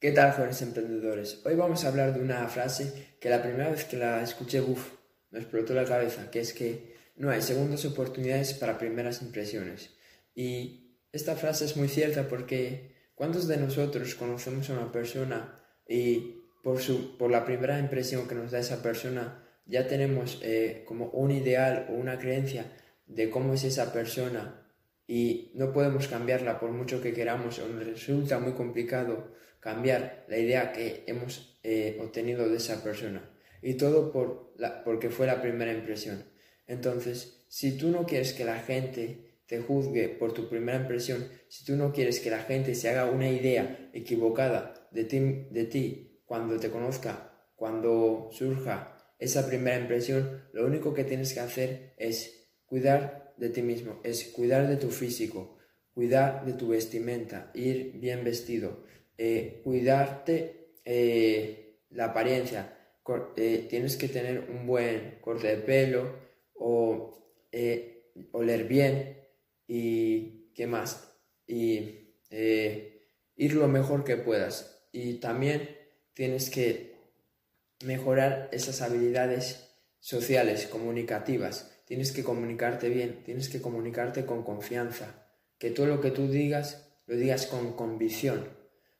¿Qué tal, jóvenes emprendedores? Hoy vamos a hablar de una frase que la primera vez que la escuché, uff, me explotó la cabeza, que es que no hay segundas oportunidades para primeras impresiones. Y esta frase es muy cierta porque ¿cuántos de nosotros conocemos a una persona y por, su, por la primera impresión que nos da esa persona ya tenemos eh, como un ideal o una creencia de cómo es esa persona y no podemos cambiarla por mucho que queramos o nos resulta muy complicado cambiar la idea que hemos eh, obtenido de esa persona. Y todo por la, porque fue la primera impresión. Entonces, si tú no quieres que la gente te juzgue por tu primera impresión, si tú no quieres que la gente se haga una idea equivocada de ti, de ti cuando te conozca, cuando surja esa primera impresión, lo único que tienes que hacer es cuidar de ti mismo, es cuidar de tu físico, cuidar de tu vestimenta, ir bien vestido, eh, cuidarte eh, la apariencia. Eh, tienes que tener un buen corte de pelo o oler bien y qué más. Y ir lo mejor que puedas. Y también tienes que mejorar esas habilidades sociales, comunicativas. Tienes que comunicarte bien, tienes que comunicarte con confianza. Que todo lo que tú digas, lo digas con convicción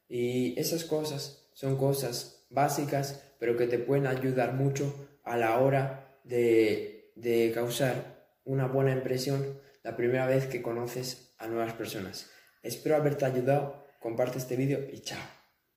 y esas cosas son cosas básicas, pero que te pueden ayudar mucho a la hora de, de causar una buena impresión la primera vez que conoces a nuevas personas. Espero haberte ayudado, comparte este vídeo y chao.